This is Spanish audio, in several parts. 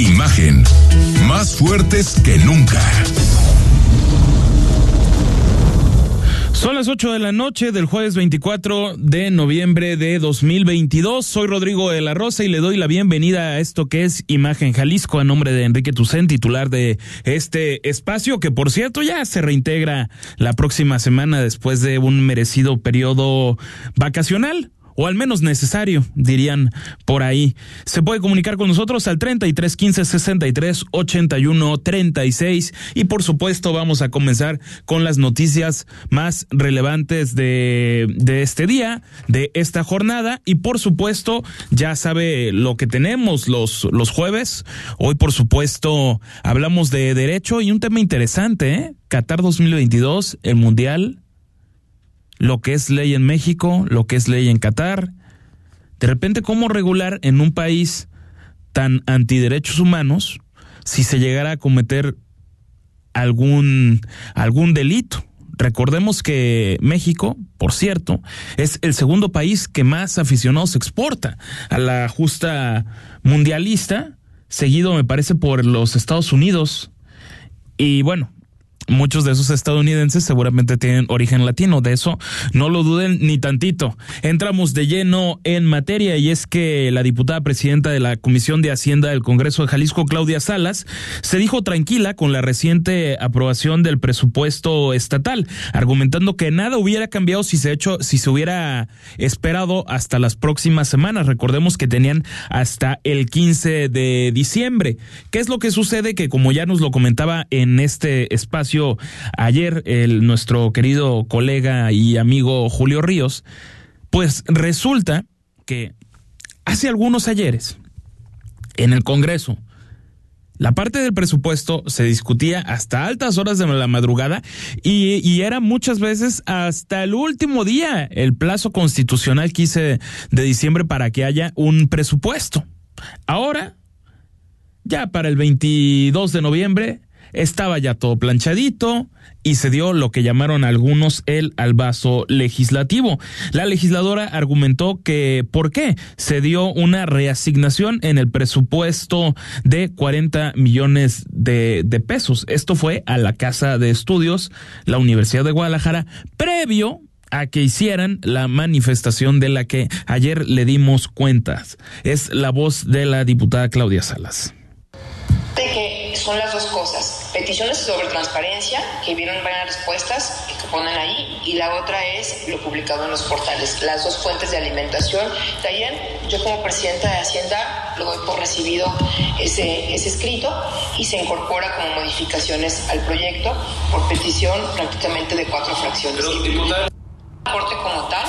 Imagen. Más fuertes que nunca. Son las 8 de la noche del jueves 24 de noviembre de 2022. Soy Rodrigo de la Rosa y le doy la bienvenida a esto que es Imagen Jalisco a nombre de Enrique Tucen, titular de este espacio que por cierto ya se reintegra la próxima semana después de un merecido periodo vacacional o al menos necesario, dirían por ahí. Se puede comunicar con nosotros al 33 15 63 81 36 y por supuesto vamos a comenzar con las noticias más relevantes de, de este día, de esta jornada y por supuesto ya sabe lo que tenemos los, los jueves. Hoy por supuesto hablamos de derecho y un tema interesante, ¿eh? Qatar 2022, el Mundial lo que es ley en México, lo que es ley en Qatar. De repente, ¿cómo regular en un país tan antiderechos humanos si se llegara a cometer algún, algún delito? Recordemos que México, por cierto, es el segundo país que más aficionados exporta a la justa mundialista, seguido me parece por los Estados Unidos. Y bueno, muchos de esos estadounidenses seguramente tienen origen latino, de eso no lo duden ni tantito. Entramos de lleno en materia y es que la diputada presidenta de la Comisión de Hacienda del Congreso de Jalisco, Claudia Salas, se dijo tranquila con la reciente aprobación del presupuesto estatal, argumentando que nada hubiera cambiado si se hecho, si se hubiera esperado hasta las próximas semanas. Recordemos que tenían hasta el 15 de diciembre. ¿Qué es lo que sucede? Que como ya nos lo comentaba en este espacio, ayer nuestro querido colega y amigo Julio Ríos, pues resulta que hace algunos ayeres en el Congreso, la parte del presupuesto se discutía hasta altas horas de la madrugada y, y, era muchas veces hasta el último día el plazo constitucional 15 de diciembre para que haya un presupuesto. Ahora, ya para el 22 de noviembre, estaba ya todo planchadito y se dio lo que llamaron algunos el albazo legislativo. La legisladora argumentó que ¿por qué? Se dio una reasignación en el presupuesto de 40 millones de, de pesos. Esto fue a la Casa de Estudios, la Universidad de Guadalajara, previo a que hicieran la manifestación de la que ayer le dimos cuentas. Es la voz de la diputada Claudia Salas. De que son las dos cosas peticiones sobre transparencia, que vieron varias respuestas que ponen ahí, y la otra es lo publicado en los portales, las dos fuentes de alimentación. También yo como presidenta de Hacienda lo doy por recibido ese, ese escrito y se incorpora como modificaciones al proyecto por petición prácticamente de cuatro fracciones. Pero, diputada... Corte como tal,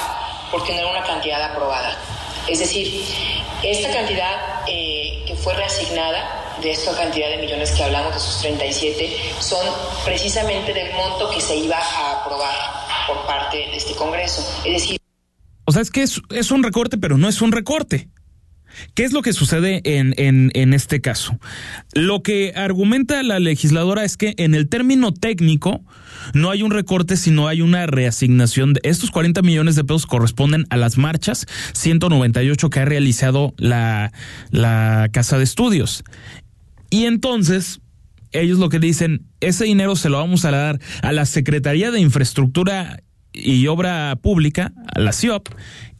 porque no era una cantidad aprobada. Es decir, esta cantidad eh, que fue reasignada de esta cantidad de millones que hablamos, de esos 37, son precisamente del monto que se iba a aprobar por parte de este Congreso. Es decir... O sea, es que es, es un recorte, pero no es un recorte. ¿Qué es lo que sucede en, en, este caso? Lo que argumenta la legisladora es que en el término técnico no hay un recorte, sino hay una reasignación. De estos 40 millones de pesos corresponden a las marchas 198 que ha realizado la, la Casa de Estudios. Y entonces, ellos lo que dicen, ese dinero se lo vamos a dar a la Secretaría de Infraestructura y Obra Pública, a la CIOP,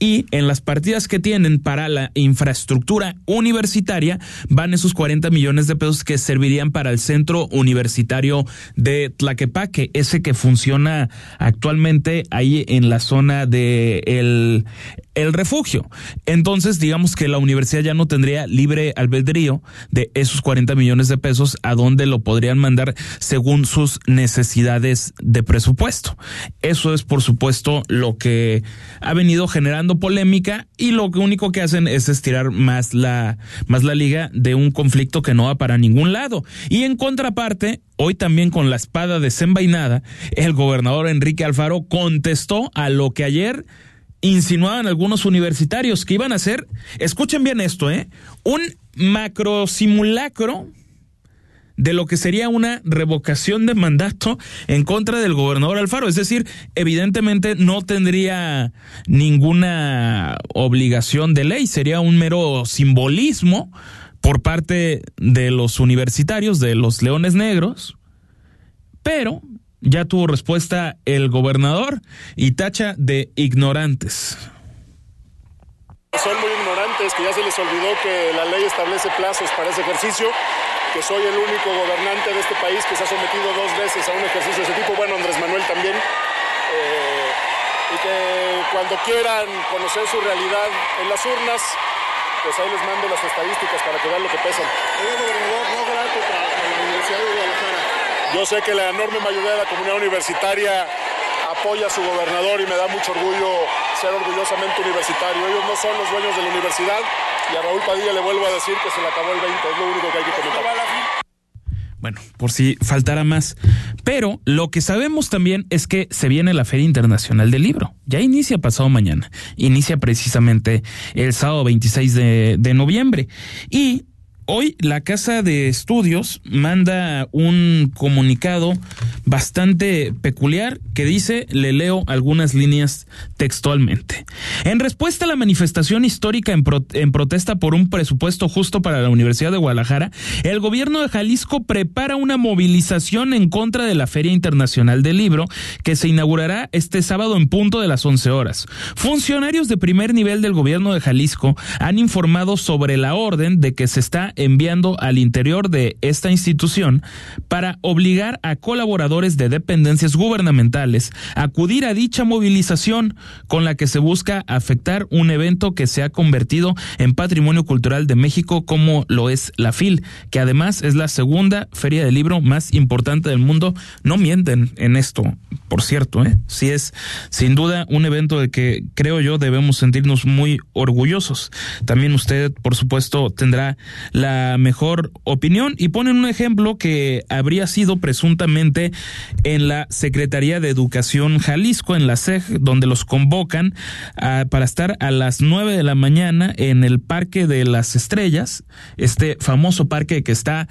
y en las partidas que tienen para la infraestructura universitaria van esos 40 millones de pesos que servirían para el centro universitario de Tlaquepaque, ese que funciona actualmente ahí en la zona de el, el refugio. Entonces, digamos que la universidad ya no tendría libre albedrío de esos 40 millones de pesos a dónde lo podrían mandar según sus necesidades de presupuesto. Eso es, por supuesto, lo que ha venido generando polémica y lo único que hacen es estirar más la, más la liga de un conflicto que no va para ningún lado. Y en contraparte, hoy también con la espada desenvainada, el gobernador Enrique Alfaro contestó a lo que ayer insinuaban algunos universitarios que iban a hacer, escuchen bien esto, ¿eh? Un macro simulacro de lo que sería una revocación de mandato en contra del gobernador Alfaro. Es decir, evidentemente no tendría ninguna obligación de ley, sería un mero simbolismo por parte de los universitarios, de los leones negros, pero ya tuvo respuesta el gobernador y tacha de ignorantes. Son muy ignorantes, que ya se les olvidó que la ley establece plazos para ese ejercicio que soy el único gobernante de este país que se ha sometido dos veces a un ejercicio de ese tipo, bueno, Andrés Manuel también, eh, y que cuando quieran conocer su realidad en las urnas, pues ahí les mando las estadísticas para que vean lo que pesan. gobernador, no grato para la Universidad de Guadalajara. Yo sé que la enorme mayoría de la comunidad universitaria apoya a su gobernador y me da mucho orgullo ser orgullosamente universitario. Ellos no son los dueños de la universidad, y a Raúl Padilla le vuelvo a decir que se le acabó el 20, es lo único que hay que comentar. Bueno, por si faltara más. Pero lo que sabemos también es que se viene la Feria Internacional del Libro. Ya inicia pasado mañana. Inicia precisamente el sábado 26 de, de noviembre. Y Hoy la Casa de Estudios manda un comunicado bastante peculiar que dice, le leo algunas líneas textualmente. En respuesta a la manifestación histórica en, protesta por un presupuesto justo para la Universidad de Guadalajara, el gobierno de Jalisco prepara una movilización en contra de la Feria Internacional del Libro que se inaugurará este sábado en punto de las 11 horas. Funcionarios de primer nivel del gobierno de Jalisco han informado sobre la orden de que se está enviando al interior de esta institución para obligar a colaboradores de dependencias gubernamentales a acudir a dicha movilización con la que se busca afectar un evento que se ha convertido en patrimonio cultural de México como lo es la FIL, que además es la segunda feria de libro más importante del mundo. No mienten en esto, por cierto, ¿eh? sí es sin duda un evento de que creo yo debemos sentirnos muy orgullosos. También usted, por supuesto, tendrá mejor opinión y ponen un ejemplo que habría sido presuntamente en la Secretaría de Educación Jalisco, en la SEG, donde los convocan para estar a las nueve de la mañana en el Parque de las Estrellas, este famoso parque que está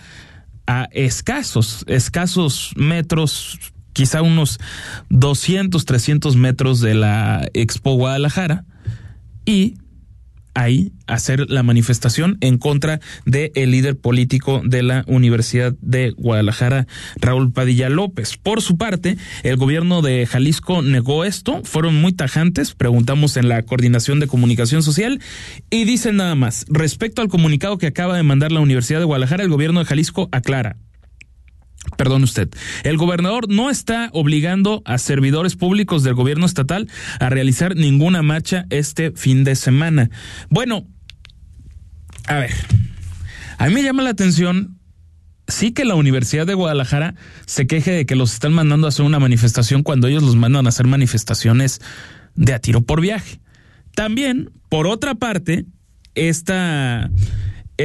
a escasos, escasos metros quizá unos 200, 300 metros de la Expo Guadalajara y ahí hacer la manifestación en contra del el líder político de la Universidad de Guadalajara, Raúl Padilla López. Por su parte, el gobierno de Jalisco negó esto, fueron muy tajantes, preguntamos en la coordinación de comunicación social y dicen nada más, respecto al comunicado que acaba de mandar la Universidad de Guadalajara, el gobierno de Jalisco aclara, Perdón usted. El gobernador no está obligando a servidores públicos del gobierno estatal a realizar ninguna marcha este fin de semana. Bueno, a ver, a mí me llama la atención sí que la Universidad de Guadalajara se queje de que los están mandando a hacer una manifestación cuando ellos los mandan a hacer manifestaciones de a tiro por viaje. También, por otra parte, esta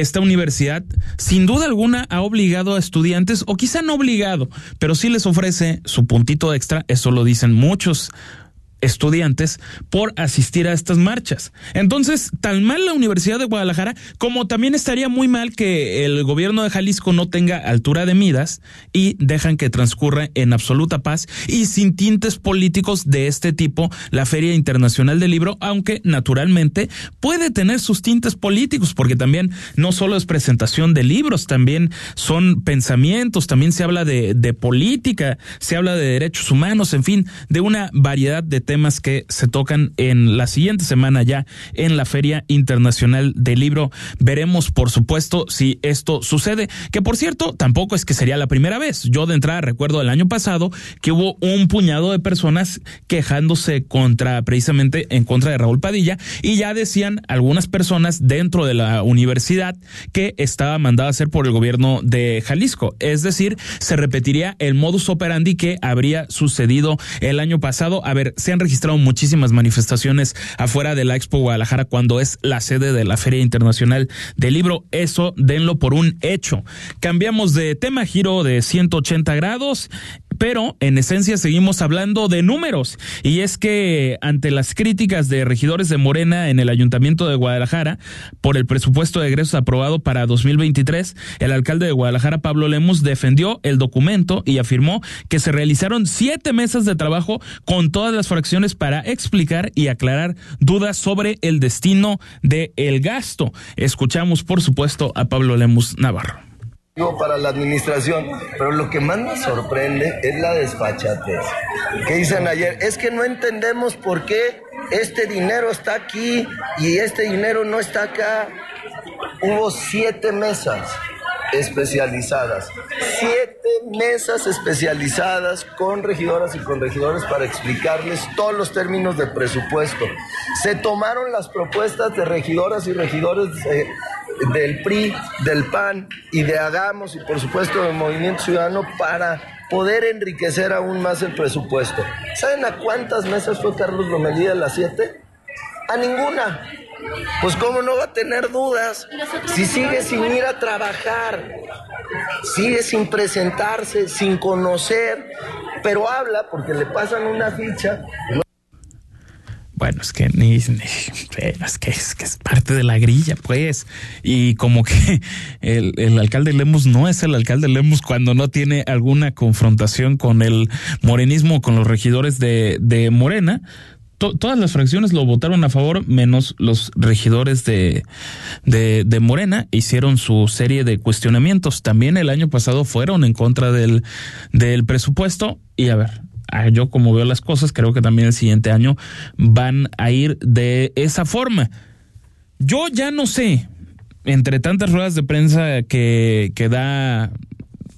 esta universidad sin duda alguna ha obligado a estudiantes, o quizá no obligado, pero sí les ofrece su puntito extra, eso lo dicen muchos estudiantes por asistir a estas marchas. Entonces, tan mal la Universidad de Guadalajara como también estaría muy mal que el gobierno de Jalisco no tenga altura de midas y dejan que transcurra en absoluta paz y sin tintes políticos de este tipo la Feria Internacional del Libro, aunque naturalmente puede tener sus tintes políticos porque también no solo es presentación de libros, también son pensamientos, también se habla de, de política, se habla de derechos humanos, en fin, de una variedad de temas que se tocan en la siguiente semana ya en la Feria Internacional del Libro. Veremos, por supuesto, si esto sucede, que por cierto, tampoco es que sería la primera vez. Yo de entrada recuerdo el año pasado que hubo un puñado de personas quejándose contra, precisamente en contra de Raúl Padilla, y ya decían algunas personas dentro de la universidad que estaba mandada a hacer por el gobierno de Jalisco. Es decir, se repetiría el modus operandi que habría sucedido el año pasado. A ver, sean han registrado muchísimas manifestaciones afuera de la Expo Guadalajara cuando es la sede de la Feria Internacional del Libro. Eso denlo por un hecho. Cambiamos de tema, giro de 180 grados pero en esencia seguimos hablando de números. Y es que ante las críticas de regidores de Morena en el Ayuntamiento de Guadalajara por el presupuesto de egresos aprobado para 2023, el alcalde de Guadalajara, Pablo Lemus, defendió el documento y afirmó que se realizaron siete meses de trabajo con todas las fracciones para explicar y aclarar dudas sobre el destino del el gasto. Escuchamos, por supuesto, a Pablo Lemus Navarro para la administración, pero lo que más me sorprende es la desfachatez. Que dicen ayer, es que no entendemos por qué este dinero está aquí y este dinero no está acá. Hubo siete mesas especializadas, siete mesas especializadas con regidoras y con regidores para explicarles todos los términos del presupuesto. Se tomaron las propuestas de regidoras y regidores del PRI, del PAN y de Hagamos y por supuesto del Movimiento Ciudadano para poder enriquecer aún más el presupuesto. ¿Saben a cuántas mesas fue Carlos Lomelí a las siete? A ninguna. Pues cómo no va a tener dudas si sigue sin ir a trabajar, sigue sin presentarse, sin conocer, pero habla porque le pasan una ficha. Bueno, es que ni, es que es que es parte de la grilla, pues. Y como que el, el alcalde Lemus no es el alcalde Lemus cuando no tiene alguna confrontación con el morenismo, con los regidores de, de Morena. Todas las fracciones lo votaron a favor, menos los regidores de, de, de, Morena hicieron su serie de cuestionamientos. También el año pasado fueron en contra del, del presupuesto. Y a ver, yo como veo las cosas, creo que también el siguiente año van a ir de esa forma. Yo ya no sé, entre tantas ruedas de prensa que, que da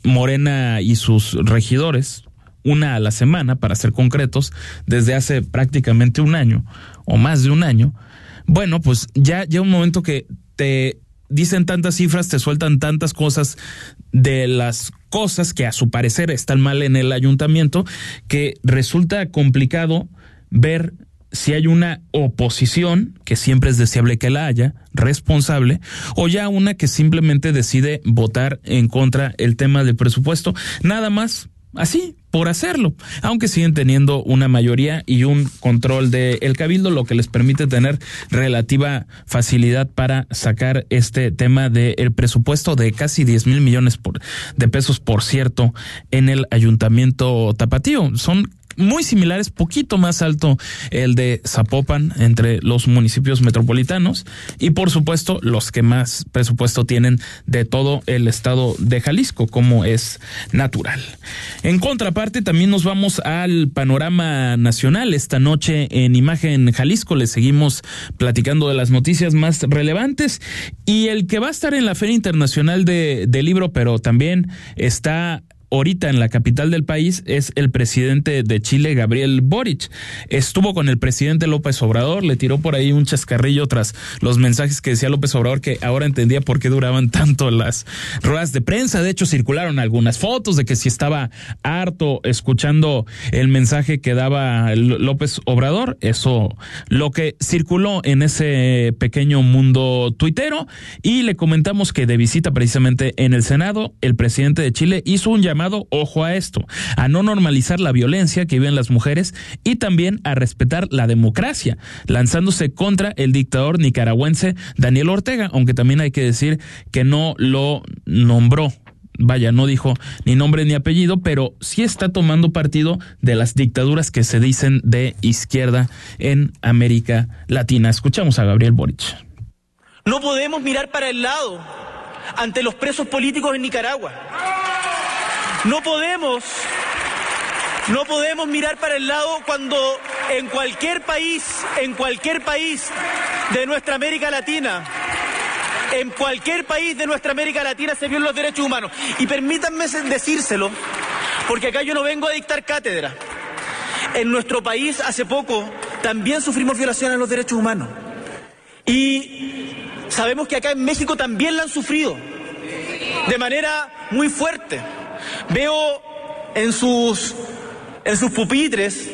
Morena y sus regidores, una a la semana, para ser concretos, desde hace prácticamente un año o más de un año, bueno, pues ya llega un momento que te dicen tantas cifras, te sueltan tantas cosas de las cosas que a su parecer están mal en el ayuntamiento, que resulta complicado ver si hay una oposición, que siempre es deseable que la haya, responsable, o ya una que simplemente decide votar en contra el tema del presupuesto, nada más así, por hacerlo, aunque siguen teniendo una mayoría y un control del el cabildo, lo que les permite tener relativa facilidad para sacar este tema del presupuesto de casi 10 mil millones de pesos, por cierto, en el ayuntamiento tapatío. Son muy similares, poquito más alto el de Zapopan entre los municipios metropolitanos y por supuesto los que más presupuesto tienen de todo el estado de Jalisco, como es natural. En contraparte, también nos vamos al panorama nacional. Esta noche en Imagen Jalisco les seguimos platicando de las noticias más relevantes y el que va a estar en la Feria Internacional de, de Libro, pero también está ahorita en la capital del país es el presidente de Chile, Gabriel Boric. Estuvo con el presidente López Obrador, le tiró por ahí un chascarrillo tras los mensajes que decía López Obrador, que ahora entendía por qué duraban tanto las ruedas de prensa. De hecho, circularon algunas fotos de que si estaba harto escuchando el mensaje que daba López Obrador. Eso lo que circuló en ese pequeño mundo tuitero. Y le comentamos que de visita precisamente en el Senado, el presidente de Chile hizo un llamado ojo a esto, a no normalizar la violencia que viven las mujeres y también a respetar la democracia, lanzándose contra el dictador nicaragüense Daniel Ortega, aunque también hay que decir que no lo nombró vaya, no dijo ni nombre ni apellido, pero sí está tomando partido de las dictaduras que se dicen de izquierda en América Latina. Escuchamos a Gabriel Boric. No podemos mirar para el lado ante los presos políticos en Nicaragua. No podemos, no podemos mirar para el lado cuando en cualquier país, en cualquier país de nuestra América Latina, en cualquier país de nuestra América Latina se violan los derechos humanos. Y permítanme decírselo, porque acá yo no vengo a dictar cátedra. En nuestro país hace poco también sufrimos violaciones a los derechos humanos. Y sabemos que acá en México también la han sufrido de manera muy fuerte. Veo en sus, en sus pupitres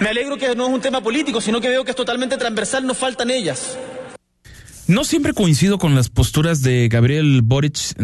Me alegro que no es un tema político, sino que veo que es totalmente transversal, nos faltan ellas. No siempre coincido con las posturas de Gabriel Boric,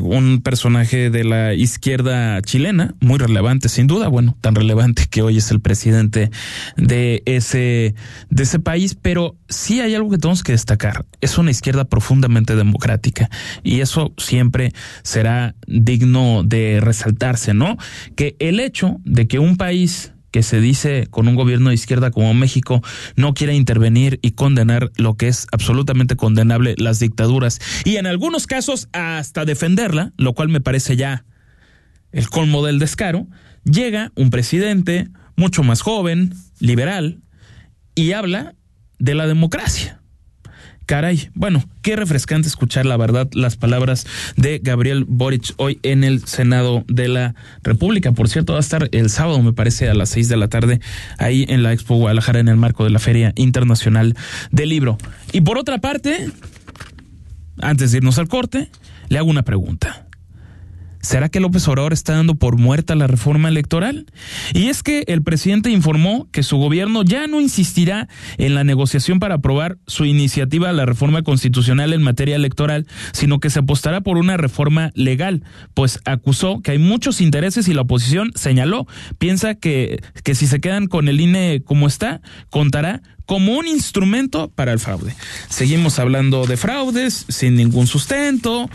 un personaje de la izquierda chilena, muy relevante sin duda, bueno, tan relevante que hoy es el presidente de ese, de ese país, pero sí hay algo que tenemos que destacar. Es una izquierda profundamente democrática y eso siempre será digno de resaltarse, ¿no? Que el hecho de que un país que se dice con un gobierno de izquierda como México no quiere intervenir y condenar lo que es absolutamente condenable las dictaduras y en algunos casos hasta defenderla, lo cual me parece ya el colmo del descaro, llega un presidente mucho más joven, liberal, y habla de la democracia. Caray, bueno, qué refrescante escuchar la verdad las palabras de Gabriel Boric hoy en el Senado de la República. Por cierto, va a estar el sábado, me parece, a las seis de la tarde, ahí en la Expo Guadalajara en el marco de la Feria Internacional del Libro. Y por otra parte, antes de irnos al corte, le hago una pregunta. ¿Será que López Obrador está dando por muerta la reforma electoral? Y es que el presidente informó que su gobierno ya no insistirá en la negociación para aprobar su iniciativa a la reforma constitucional en materia electoral, sino que se apostará por una reforma legal, pues acusó que hay muchos intereses y la oposición señaló, piensa que, que si se quedan con el INE como está, contará como un instrumento para el fraude. Seguimos hablando de fraudes sin ningún sustento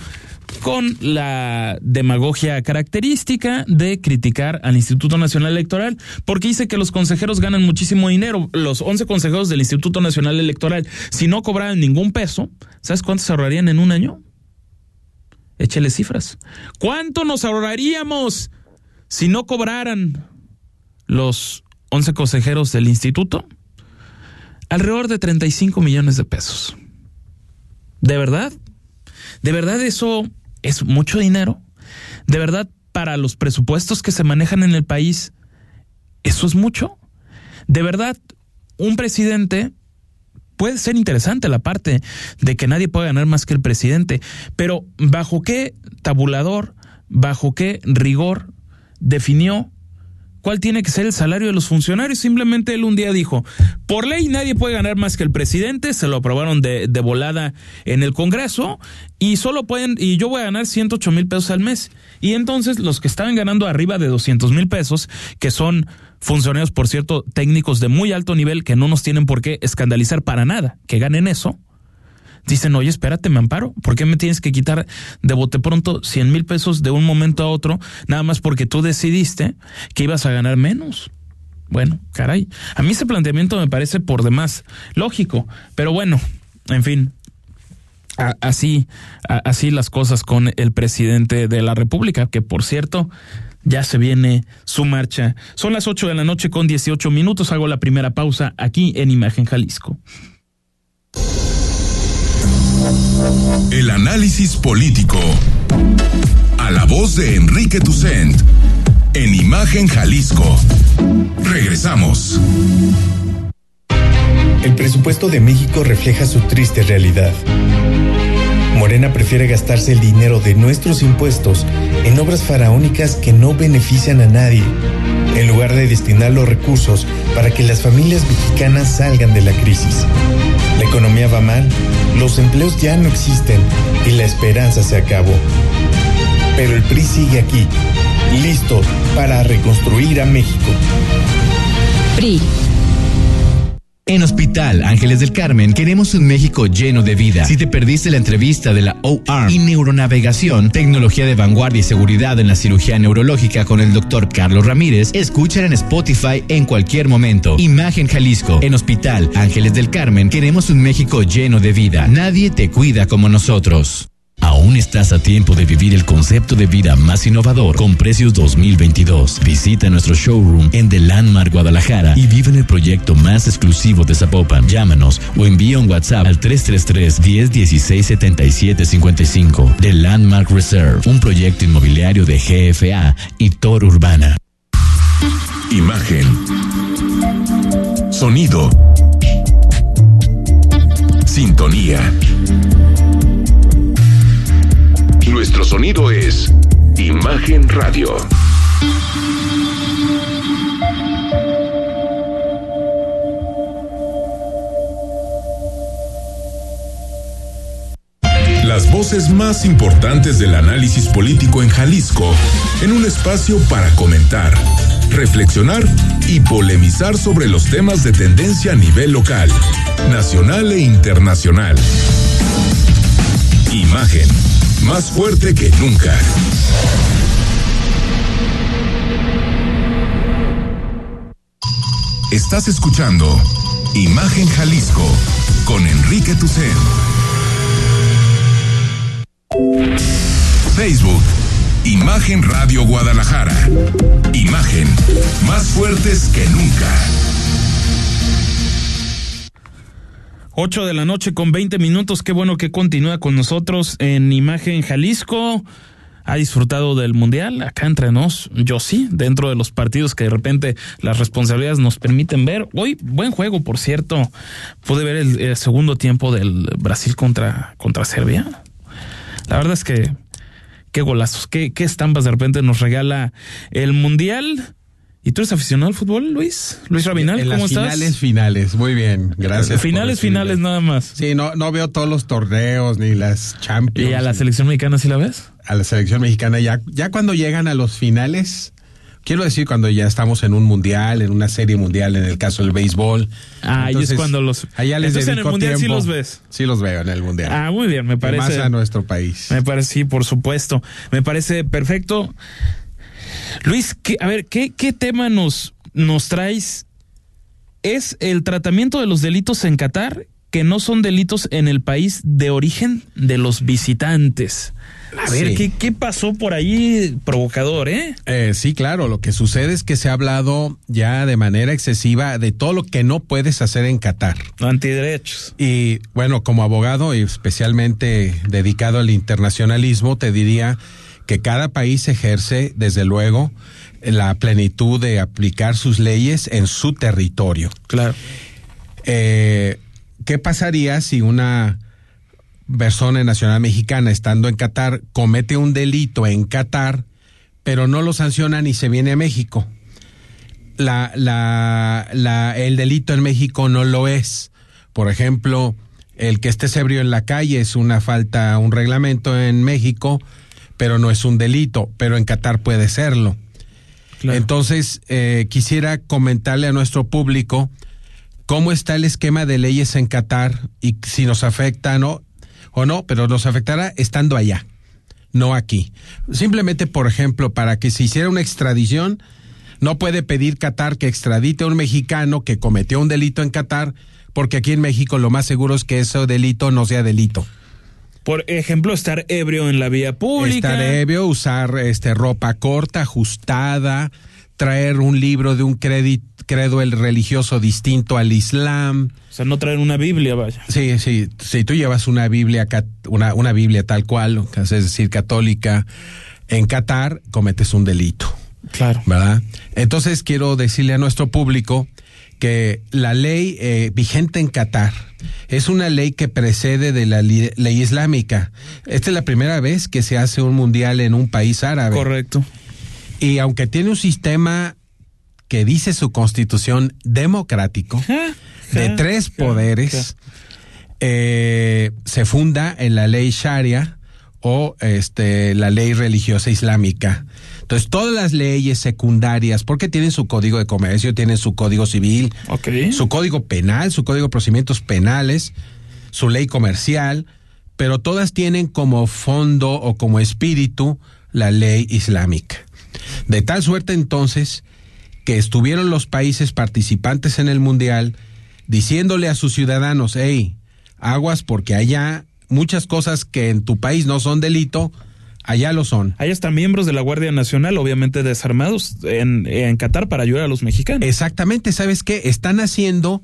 con la demagogia característica de criticar al Instituto Nacional Electoral, porque dice que los consejeros ganan muchísimo dinero. Los 11 consejeros del Instituto Nacional Electoral, si no cobraran ningún peso, ¿sabes cuánto se ahorrarían en un año? Échele cifras. ¿Cuánto nos ahorraríamos si no cobraran los 11 consejeros del instituto? Alrededor de 35 millones de pesos. ¿De verdad? ¿De verdad eso es mucho dinero? ¿De verdad para los presupuestos que se manejan en el país, eso es mucho? ¿De verdad un presidente puede ser interesante la parte de que nadie puede ganar más que el presidente, pero ¿bajo qué tabulador, bajo qué rigor definió cuál tiene que ser el salario de los funcionarios. Simplemente él un día dijo, por ley nadie puede ganar más que el presidente, se lo aprobaron de, de volada en el Congreso y solo pueden, y yo voy a ganar 108 mil pesos al mes. Y entonces los que estaban ganando arriba de 200 mil pesos, que son funcionarios, por cierto, técnicos de muy alto nivel que no nos tienen por qué escandalizar para nada, que ganen eso, dicen, oye, espérate, me amparo, ¿por qué me tienes que quitar de bote pronto 100 mil pesos de un momento a otro, nada más porque tú decidiste que ibas a ganar menos? Bueno, caray, a mí ese planteamiento me parece por demás lógico, pero bueno, en fin, así, así las cosas con el presidente de la República, que por cierto, ya se viene su marcha. Son las 8 de la noche con 18 minutos. Hago la primera pausa aquí en Imagen Jalisco. El análisis político. A la voz de Enrique Tucent. En Imagen Jalisco. Regresamos. El presupuesto de México refleja su triste realidad. Morena prefiere gastarse el dinero de nuestros impuestos en obras faraónicas que no benefician a nadie, en lugar de destinar los recursos para que las familias mexicanas salgan de la crisis. La economía va mal, los empleos ya no existen y la esperanza se acabó. Pero el PRI sigue aquí, listo para reconstruir a México. PRI en Hospital Ángeles del Carmen queremos un México lleno de vida. Si te perdiste la entrevista de la OARM y neuronavegación, tecnología de vanguardia y seguridad en la cirugía neurológica con el doctor Carlos Ramírez, escúchala en Spotify en cualquier momento. Imagen Jalisco. En Hospital Ángeles del Carmen queremos un México lleno de vida. Nadie te cuida como nosotros. Aún estás a tiempo de vivir el concepto de vida más innovador con precios 2022. Visita nuestro showroom en The Landmark Guadalajara y vive en el proyecto más exclusivo de Zapopan. Llámanos o envía un WhatsApp al 333 1016 7755. The Landmark Reserve, un proyecto inmobiliario de GFA y Tor Urbana. Imagen. Sonido. Sintonía. Nuestro sonido es Imagen Radio. Las voces más importantes del análisis político en Jalisco, en un espacio para comentar, reflexionar y polemizar sobre los temas de tendencia a nivel local, nacional e internacional. Imagen más fuerte que nunca. Estás escuchando Imagen Jalisco con Enrique Tucen. Facebook, Imagen Radio Guadalajara. Imagen, más fuertes que nunca. 8 de la noche con 20 minutos. Qué bueno que continúa con nosotros en Imagen Jalisco ha disfrutado del Mundial acá entre nos. Yo sí, dentro de los partidos que de repente las responsabilidades nos permiten ver. Hoy, buen juego, por cierto. Pude ver el, segundo tiempo del Brasil contra, contra Serbia. La verdad es que qué golazos, qué, qué estampas de repente nos regala el Mundial. ¿Y tú eres aficionado al fútbol, Luis? Luis Rabinal, en ¿cómo las estás? Finales, finales, muy bien, gracias. Finales, finales nada más. Sí, no, no veo todos los torneos ni las Champions. ¿Y a la selección mexicana sí la ves? A la selección mexicana ya, ya cuando llegan a los finales, quiero decir cuando ya estamos en un mundial, en una serie mundial, en el caso del béisbol. Ah, ahí es cuando los. Allá les Entonces en el mundial sí tiempo. los ves. Sí los veo en el mundial. Ah, muy bien, me Y parece. Más a nuestro país. Me parece, sí, por supuesto. Me parece perfecto. Luis, ¿qué- a ver, ¿qué, qué tema nos, nos traes? ¿Es el tratamiento de los delitos en Qatar que no son delitos en el país de origen de los visitantes? A ver, Sí. ¿qué, ¿qué pasó por ahí provocador, eh? Eh, sí, claro, lo que sucede es que se ha hablado ya de manera excesiva de todo lo que no puedes hacer en Qatar. Antiderechos. Y bueno, como abogado y especialmente dedicado al internacionalismo, te diría que cada país ejerce, desde luego, la plenitud de aplicar sus leyes en su territorio. Claro. Eh, ¿Qué pasaría si una persona nacional mexicana estando en Qatar comete un delito en Qatar, pero no lo sancionan y se viene a México? La, la, la, el delito en México no lo es. Por ejemplo, el que estés ebrio en la calle es una falta, un reglamento en México, pero no es un delito, pero en Qatar puede serlo. Claro. Entonces, eh, quisiera comentarle a nuestro público cómo está el esquema de leyes en Qatar y si nos afecta no, o no, pero nos afectará estando allá, no aquí. Simplemente, por ejemplo, para que se hiciera una extradición, no puede pedir Qatar que extradite a un mexicano que cometió un delito en Qatar, porque aquí en México lo más seguro es que ese delito no sea delito. Por ejemplo, estar ebrio en la vía pública. Estar ebrio, usar este ropa corta, ajustada, traer un libro de un crédito, credo el religioso distinto al Islam. O sea, no traer una Biblia, vaya. Sí, sí, si tú llevas una Biblia, una Biblia tal cual, es decir, católica, en Qatar, cometes un delito. Claro. ¿verdad? Entonces quiero decirle a nuestro público que la ley eh, vigente en Qatar es una ley que precede de la ley islámica. Esta es la primera vez que se hace un mundial en un país árabe. Correcto. Y aunque tiene un sistema que dice su constitución democrático, de tres poderes, eh, se funda en la ley Sharia o este, la ley religiosa islámica. Entonces, todas las leyes secundarias, porque tienen su código de comercio, tienen su código civil, su código penal, su código de procedimientos penales, su ley comercial, pero todas tienen como fondo o como espíritu la ley islámica. De tal suerte entonces que estuvieron los países participantes en el Mundial diciéndole a sus ciudadanos, hey, aguas porque allá muchas cosas que en tu país no son delito, allá lo son. Hay hasta miembros de la Guardia Nacional, obviamente desarmados, en, en Qatar para ayudar a los mexicanos. Exactamente, ¿sabes qué? Están haciendo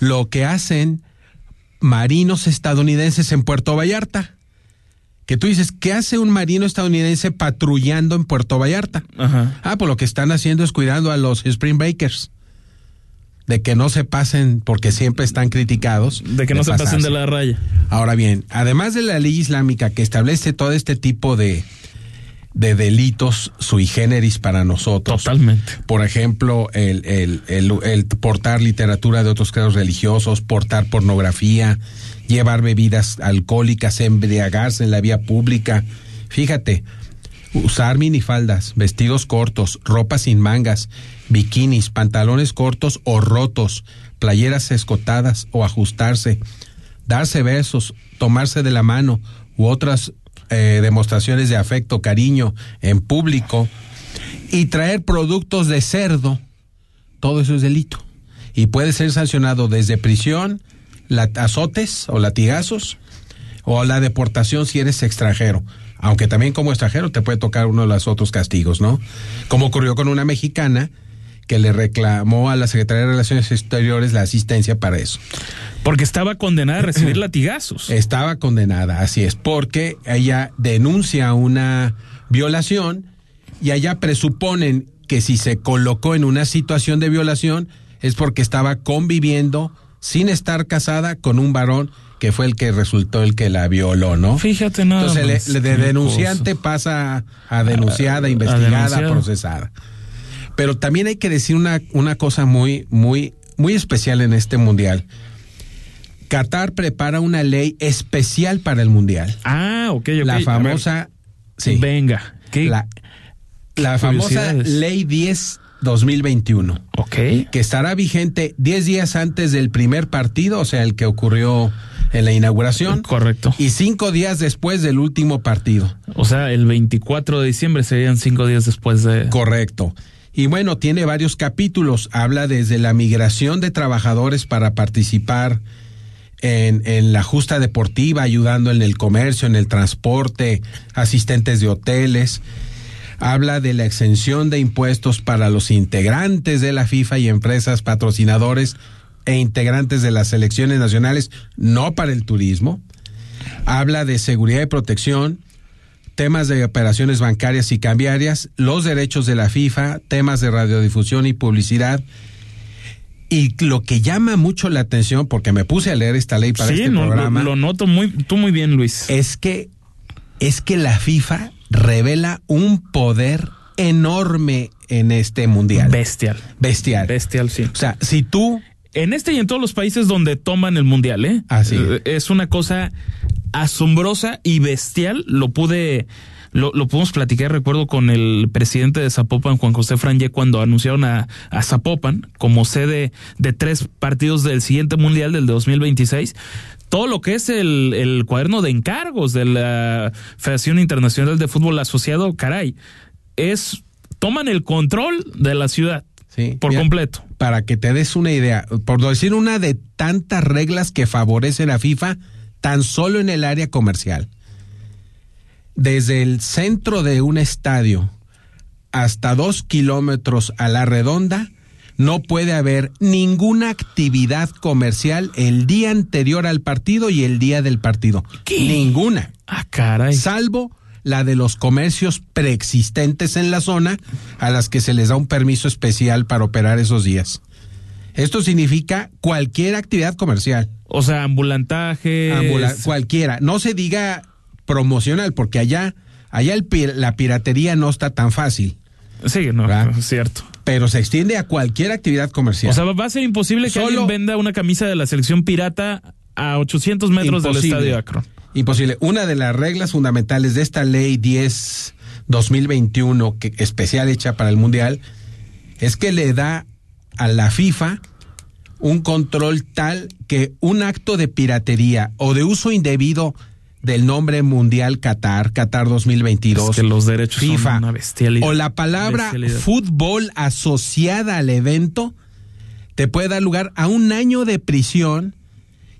lo que hacen marinos estadounidenses en Puerto Vallarta. Que tú dices, ¿qué hace un marino estadounidense patrullando en Puerto Vallarta? Ajá. Ah, pues lo que están haciendo es cuidando a los Spring Breakers. De que no se pasen, porque siempre están criticados. De que no se pasen de la raya. Ahora bien, además de la ley islámica que establece todo este tipo de, de delitos sui generis para nosotros. Totalmente. Por ejemplo, el, el, el, el portar literatura de otros credos religiosos, portar pornografía, llevar bebidas alcohólicas, embriagarse en la vía pública. Fíjate, usar minifaldas, vestidos cortos, ropa sin mangas, bikinis, pantalones cortos o rotos, playeras escotadas o ajustarse, darse besos, tomarse de la mano u otras eh, demostraciones de afecto, cariño en público y traer productos de cerdo, todo eso es delito. Y puede ser sancionado desde prisión, azotes o latigazos, o la deportación si eres extranjero. Aunque también como extranjero te puede tocar uno de los otros castigos, ¿no? Como ocurrió con una mexicana que le reclamó a la Secretaría de Relaciones Exteriores la asistencia para eso. Porque estaba condenada a recibir latigazos. Estaba condenada, así es, porque ella denuncia una violación y allá presuponen que si se colocó en una situación de violación es porque estaba conviviendo sin estar casada con un varón que fue el que resultó el que la violó, ¿no? Fíjate nada Entonces, le, de denunciante pasa a denunciada, investigada, procesada. Pero también hay que decir una, una cosa muy, muy, muy especial en este mundial. Qatar prepara una ley especial para el mundial. Ah, ok, ok. La famosa. Sí. Venga. ¿qué? La, la famosa Ley 10 2021. Ok. Que estará vigente 10 días antes del primer partido, o sea, el que ocurrió en la inauguración. Correcto. Y cinco días después del último partido. O sea, el 24 de diciembre serían cinco días después de. Correcto. Y bueno, tiene varios capítulos. Habla desde la migración de trabajadores para participar en, la justa deportiva, ayudando en el comercio, en el transporte, asistentes de hoteles. Habla de la exención de impuestos para los integrantes de la FIFA y empresas patrocinadores e integrantes de las selecciones nacionales, no para el turismo. Habla de seguridad y protección, temas de operaciones bancarias y cambiarias, los derechos de la FIFA, temas de radiodifusión y publicidad. Y lo que llama mucho la atención, porque me puse a leer esta ley para este programa. Lo, lo noto muy, tú muy bien, Luis. Es que, es que la FIFA revela un poder enorme en este mundial. Bestial. Bestial. Bestial, sí. O sea, si tú en este y en todos los países donde toman el mundial, ¿eh? Así. Eh, es una cosa asombrosa y bestial. Lo pude, lo, lo pudimos platicar, recuerdo, con el presidente de Zapopan, Juan José Franje, cuando anunciaron a, a Zapopan como sede de tres partidos del siguiente mundial, del de 2026 todo lo que es el, el, cuaderno de encargos de la Federación Internacional de Fútbol Asociado, caray, es, toman el control de la ciudad por completo. Para que te des una idea, por decir una de tantas reglas que favorecen a FIFA, tan solo en el área comercial. Desde el centro de un estadio hasta dos kilómetros a la redonda, no puede haber ninguna actividad comercial el día anterior al partido y el día del partido. Ninguna. Ah, caray. Salvo la de los comercios preexistentes en la zona a las que se les da un permiso especial para operar esos días. Esto significa cualquier actividad comercial. O sea, ambulantaje. cualquiera. No se diga promocional, porque allá, allá el, la piratería no está tan fácil. Sí, no, es cierto. Pero se extiende a cualquier actividad comercial. O sea, va a ser imposible que alguien venda una camisa de la selección pirata a 800 metros del estadio Akron. Imposible. Una de las reglas fundamentales de esta ley 10 2021, que, especial hecha para el Mundial, es que le da a la FIFA un control tal que un acto de piratería o de uso indebido del nombre mundial Qatar, Qatar 2022, que los derechos FIFA, una o la palabra fútbol asociada al evento, te puede dar lugar a un año de prisión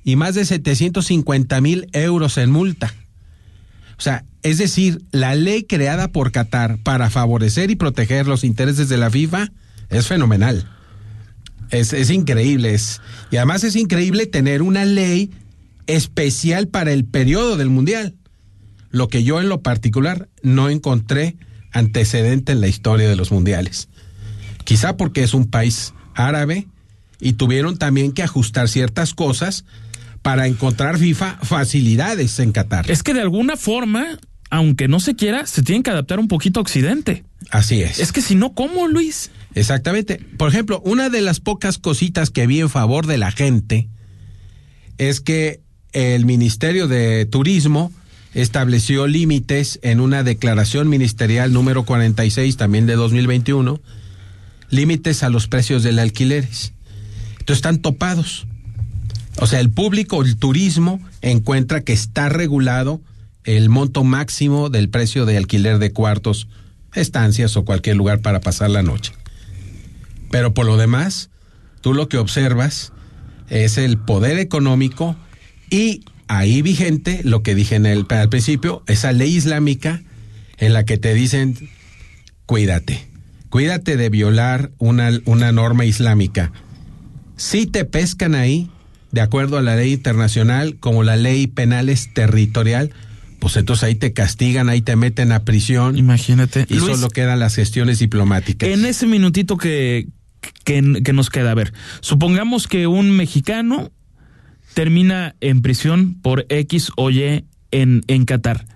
y más de 750 mil euros en multa. O sea, es decir, la ley creada por Qatar para favorecer y proteger los intereses de la FIFA es fenomenal. Es, es increíble. Es, y además es increíble tener una ley especial para el periodo del Mundial. Lo que yo en lo particular no encontré antecedente en la historia de los mundiales. Quizá porque es un país árabe y tuvieron también que ajustar ciertas cosas para encontrar FIFA facilidades en Qatar. Es que de alguna forma, aunque no se quiera, se tienen que adaptar un poquito a Occidente. Así es. Es que si no, ¿cómo, Luis? Exactamente. Por ejemplo, una de las pocas cositas que vi en favor de la gente es que el Ministerio de Turismo estableció límites en una declaración ministerial número 46 también de 2021, límites a los precios del alquileres. Entonces están topados. O sea, el público, el turismo encuentra que está regulado el monto máximo del precio de alquiler de cuartos, estancias o cualquier lugar para pasar la noche. Pero por lo demás, tú lo que observas es el poder económico y ahí vigente lo que dije en el, al principio, esa ley islámica en la que te dicen, cuídate, cuídate de violar una, una norma islámica. Si te pescan ahí, de acuerdo a la ley internacional, como la ley penal es territorial, pues entonces ahí te castigan, ahí te meten a prisión. Imagínate. Y solo quedan las gestiones diplomáticas. En ese minutito que, que, que nos queda, a ver, supongamos que un mexicano termina en prisión por X o Y en, en Qatar.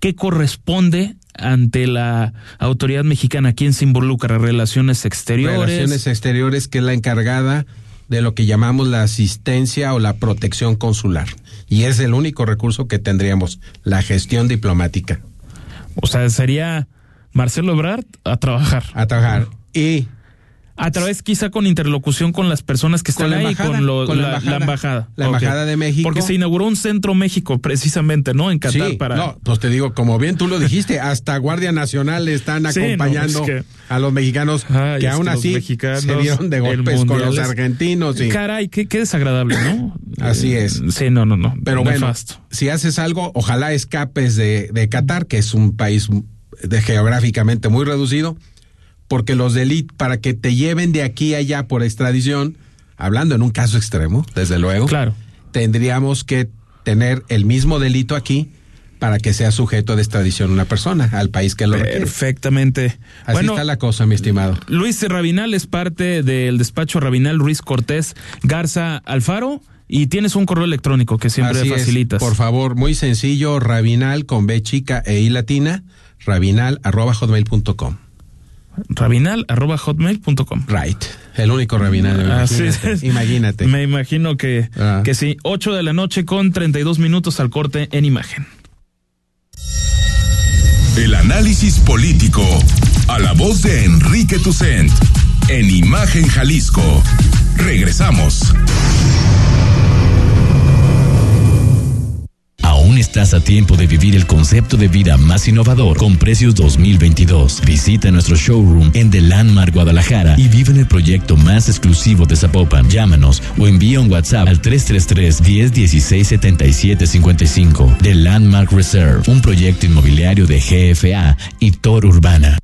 ¿Qué corresponde ante la autoridad mexicana? ¿Quién se involucra? ¿Relaciones exteriores? Relaciones exteriores, que es la encargada de lo que llamamos la asistencia o la protección consular. Y es el único recurso que tendríamos, la gestión diplomática. O sea, sería Marcelo Ebrard a trabajar. A trabajar. Y a través quizá con interlocución con las personas que están ahí, con, lo, con la, la, embajada. La embajada de México. Porque se inauguró un centro México precisamente, ¿no? En Qatar sí, para... No, pues te digo, como bien tú lo dijiste, hasta Guardia Nacional están Sí, no, acompañando es que- a los mexicanos Ay, que aún así se dieron de golpes con los argentinos. Y, Caray, qué, qué desagradable, ¿no? Así Eh, es. Sí, no, no, no. Pero bueno, si haces algo, ojalá escapes de, de Qatar, que es un país de geográficamente muy reducido, porque los delitos, para que te lleven de aquí a allá por extradición, hablando en un caso extremo, desde luego, Claro. tendríamos que tener el mismo delito aquí para que sea sujeto de extradición una persona al país que lo requiere. Perfectamente. Así bueno, está la cosa, mi estimado. Luis Rabinal es parte del despacho Rabinal Ruiz Cortés Garza Alfaro y tienes un correo electrónico que siempre Así es. facilitas. Por favor, muy sencillo, rabinal con B chica e I latina, rabinal arroba hotmail.com. Rabinal arroba hotmail.com. Right. El único rabinal. Así Imagínate. es. imagínate. Me imagino que, Ah. que sí. 8 de la noche con 32 minutos al corte en imagen. El análisis político. A la voz de Enrique Tucent. En Imagen Jalisco. Regresamos. Aún estás a tiempo de vivir el concepto de vida más innovador con precios 2022. Visita nuestro showroom en The Landmark Guadalajara y vive en el proyecto más exclusivo de Zapopan. Llámanos o envía un WhatsApp al 333-1016-7755. The Landmark Reserve, un proyecto inmobiliario de GFA y Tor Urbana.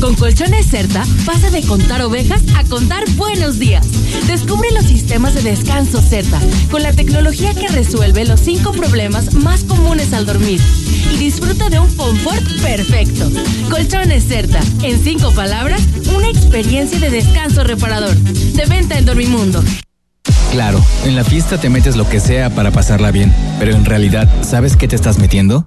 Con Colchones Certa, pasa de contar ovejas a contar buenos días. Descubre los sistemas de descanso Certa, con la tecnología que resuelve los cinco problemas más comunes al dormir. Y disfruta de un confort perfecto. Colchones Certa, en cinco palabras, una experiencia de descanso reparador. De venta en Dormimundo. Claro, en la fiesta te metes lo que sea para pasarla bien, pero en realidad, ¿sabes qué te estás metiendo?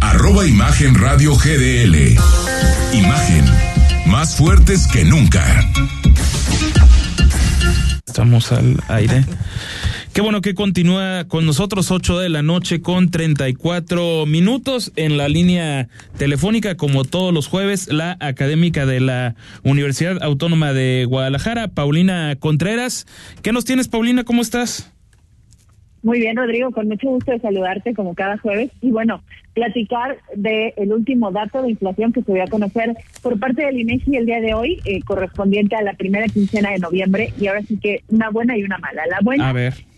arroba Imagen Radio GDL. Imagen, más fuertes que nunca. estamos al aire. Qué bueno que continúa con nosotros 8 de la noche con 34 minutos en la línea telefónica como todos los jueves la académica de la Universidad Autónoma de Guadalajara, Paulina Contreras. ¿Qué nos tienes Paulina? ¿Cómo estás? Muy bien, Rodrigo, con mucho gusto de saludarte como cada jueves. Y bueno, platicar del el último dato de inflación que se dio a conocer por parte del INEGI el día de hoy, eh, correspondiente a la primera quincena de noviembre. Y ahora sí que una buena y una mala. La buena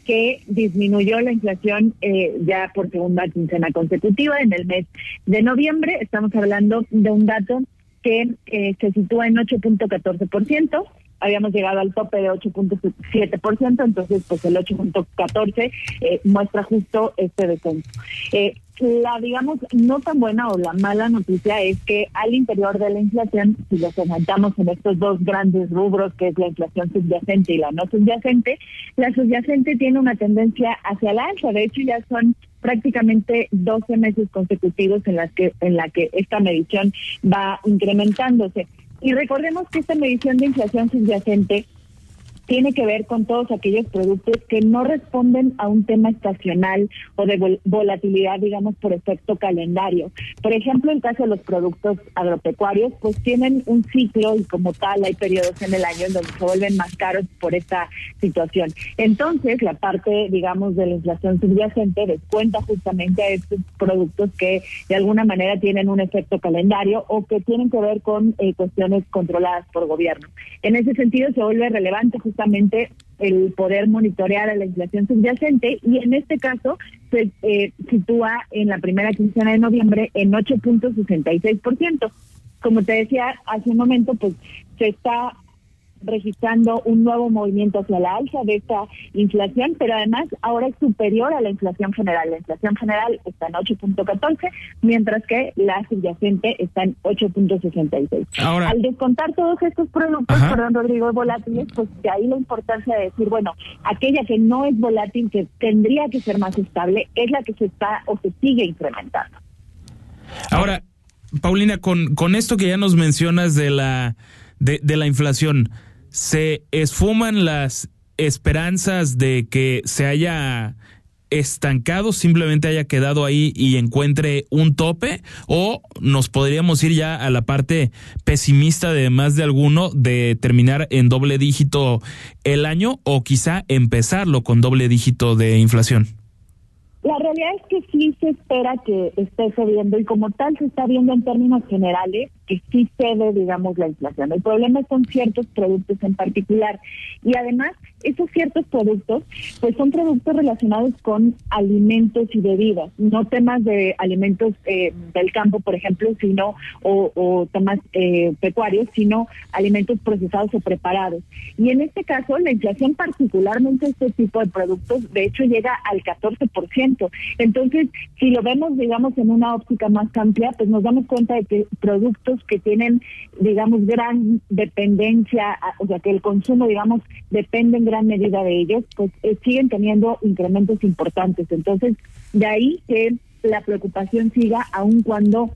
que disminuyó la inflación eh, ya por segunda quincena consecutiva en el mes de noviembre. Estamos hablando de un dato que eh, se sitúa en 8.14% habíamos llegado al tope de 8.7%, entonces pues el 8.14 eh, muestra justo este descenso. Eh, la, digamos, no tan buena o la mala noticia es que al interior de la inflación, si lo segmentamos en estos dos grandes rubros, que es la inflación subyacente y la no subyacente, la subyacente tiene una tendencia hacia la alza. De hecho, ya son prácticamente 12 meses consecutivos en las que en la que esta medición va incrementándose. Y recordemos que esta medición de inflación subyacente tiene que ver con todos aquellos productos que no responden a un tema estacional o de volatilidad, digamos, por efecto calendario. Por ejemplo, el caso de los productos agropecuarios, pues tienen un ciclo y como tal hay periodos en el año en donde se vuelven más caros por esta situación. Entonces, la parte, digamos, de la inflación subyacente descuenta justamente a estos productos que de alguna manera tienen un efecto calendario o que tienen que ver con eh, cuestiones controladas por gobierno. En ese sentido, se vuelve relevante justamente el poder monitorear a la inflación subyacente y en este caso se eh, sitúa en la primera quincena de noviembre en 8.66%. Como te decía hace un momento, pues se está registrando un nuevo movimiento hacia la alza de esta inflación, pero además ahora es superior a la inflación general. La inflación general está en 8.14, mientras que la subyacente está en 8.66. Ahora, Al descontar todos estos productos, perdón, Rodrigo, volátiles, pues de ahí la importancia de decir, bueno, aquella que no es volátil, que tendría que ser más estable, es la que se está o se sigue incrementando. Ahora, Paulina, con, con esto que ya nos mencionas de la, de, de la inflación, se esfuman las esperanzas de que se haya estancado, simplemente haya quedado ahí y encuentre un tope, o nos podríamos ir ya a la parte pesimista de más de alguno de terminar en doble dígito el año o quizá empezarlo con doble dígito de inflación. La realidad es que sí se espera que esté subiendo y como tal se está viendo en términos generales que sí cede, digamos, la inflación. El problema son ciertos productos en particular. Y además, esos ciertos productos, pues son productos relacionados con alimentos y bebidas, no temas de alimentos eh, del campo, por ejemplo, sino, o, temas eh, pecuarios, sino alimentos procesados o preparados. Y en este caso, la inflación, particularmente este tipo de productos, de hecho, llega al 14%. Entonces, si lo vemos, digamos, en una óptica más amplia, pues nos damos cuenta de que productos que tienen, digamos, gran dependencia, o sea, que el consumo, digamos, depende en gran medida de ellos, pues eh, siguen teniendo incrementos importantes. Entonces, de ahí que la preocupación siga, aun cuando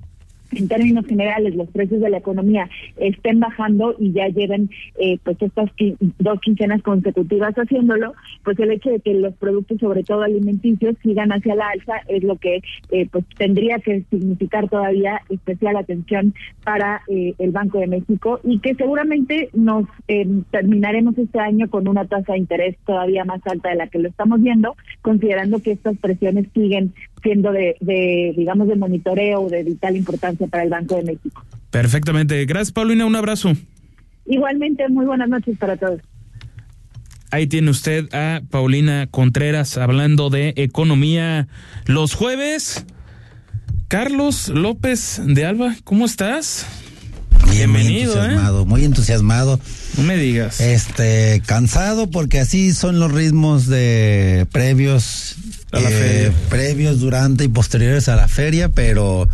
en términos generales los precios de la economía estén bajando y ya lleven eh, pues estas dos quincenas consecutivas haciéndolo, pues el hecho de que los productos, sobre todo alimenticios, sigan hacia la alza es lo que eh, pues tendría que significar todavía especial atención para eh, el Banco de México y que seguramente nos terminaremos este año con una tasa de interés todavía más alta de la que lo estamos viendo, considerando que estas presiones siguen siendo de, de digamos, de monitoreo de vital importancia para el Banco de México. Perfectamente. Gracias, Paulina. Un abrazo. Igualmente, muy buenas noches para todos. Ahí tiene usted a Paulina Contreras hablando de economía los jueves. Carlos López de Alba, ¿cómo estás? Bienvenido, muy ¿eh? entusiasmado, muy entusiasmado. No me digas. Este, cansado porque así son los ritmos de previos, eh, previos, durante y posteriores a la feria, pero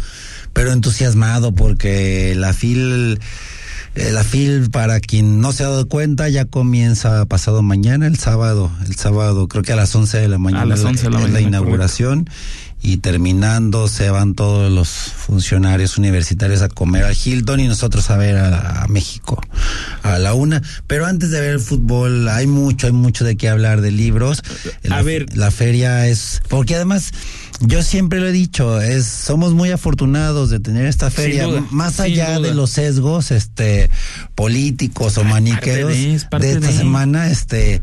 pero entusiasmado porque la FIL, eh, la FIL, para quien no se ha dado cuenta, ya comienza pasado mañana, el sábado, el sábado, creo que a las 11 de la mañana, a las 11 de la, la inauguración. y terminando se van todos los funcionarios universitarios a comer al Hilton y nosotros a ver a, México a la una. Pero antes de ver el fútbol hay mucho, hay mucho de qué hablar de libros. A ver, la feria es porque además yo siempre lo he dicho, es somos muy afortunados de tener esta feria, más allá de los sesgos este políticos o maniqueos de, esta semana, este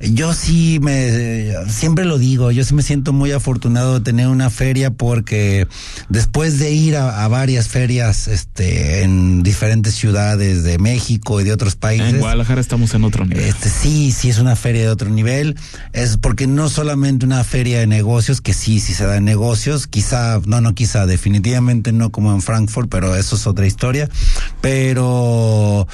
yo sí me, siempre lo digo, yo sí me siento muy afortunado de tener una feria porque después de ir a, varias ferias, este, en diferentes ciudades de México y de otros países. En Guadalajara estamos en otro nivel. Este, sí, sí es una feria de otro nivel. Es porque no solamente una feria de negocios, que sí, sí se da en negocios, quizá, no, no, quizá, definitivamente no como en Frankfurt, pero eso es otra historia. Pero,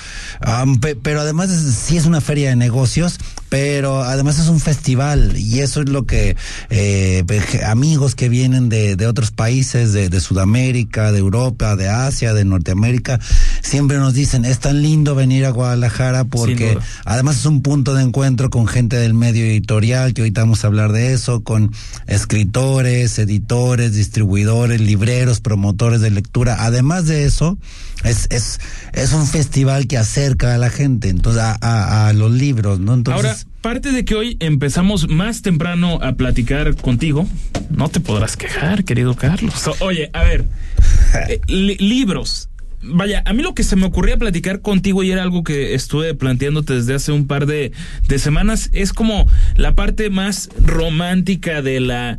pero además sí es una feria de negocios, pero además es un festival y eso es lo que eh, amigos que vienen de, de otros países, de, de, Sudamérica, de Europa, de Asia, de Norteamérica, siempre nos dicen, es tan lindo venir a Guadalajara porque además es un punto de encuentro con gente del medio editorial, que ahorita vamos a hablar de eso, con escritores, editores, distribuidores, libreros, promotores de lectura. Además de eso, es, es, es un festival que acerca a la gente, entonces, a, a, los libros, ¿no? Entonces, Ahora, parte de que hoy empezamos más temprano a platicar contigo, no te podrás quejar, querido Carlos. Oye, a ver, eh, libros. Vaya, a mí lo que se me ocurría platicar contigo y era algo que estuve planteándote desde hace un par de, de semanas, es como la parte más romántica de la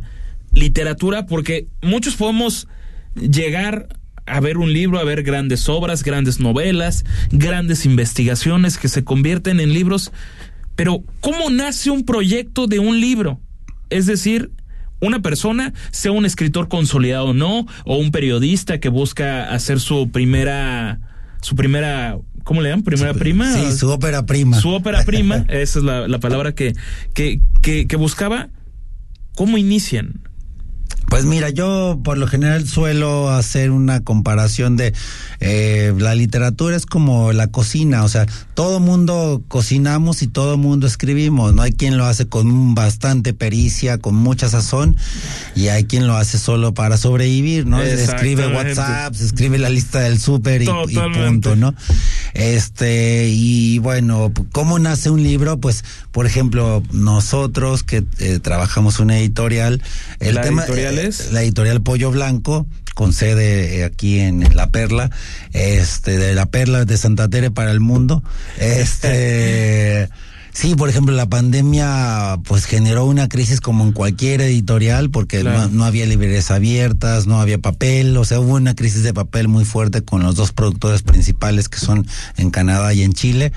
literatura, porque muchos podemos llegar a ver un libro, a ver grandes obras, grandes novelas, grandes investigaciones que se convierten en libros. Pero, ¿cómo nace un proyecto de un libro? Es decir, una persona, sea un escritor consolidado o no, o un periodista que busca hacer su primera, su primera, ¿cómo le llaman? Primera prima. Sí, su ópera prima. Su ópera prima, esa es la, la palabra que, que, que, que buscaba. ¿Cómo inician? Pues mira, yo por lo general suelo hacer una comparación de eh, la literatura es como la cocina, o sea, todo mundo cocinamos y todo mundo escribimos, no hay quien lo hace con bastante pericia, con mucha sazón y hay quien lo hace solo para sobrevivir, ¿no? Escribe WhatsApp, escribe la lista del súper y, y, punto, ¿no? Este, y bueno, ¿cómo nace un libro? Pues, por ejemplo, nosotros que eh, trabajamos una editorial, el tema... Editorial la editorial Pollo Blanco, con sede eh, aquí en, La Perla, este, de La Perla de Santa Tere para el mundo. Este. Sí, por ejemplo, la pandemia pues generó una crisis como en cualquier editorial porque no, había librerías abiertas, no había papel, o sea, hubo una crisis de papel muy fuerte con los dos productores principales que son en Canadá y en Chile.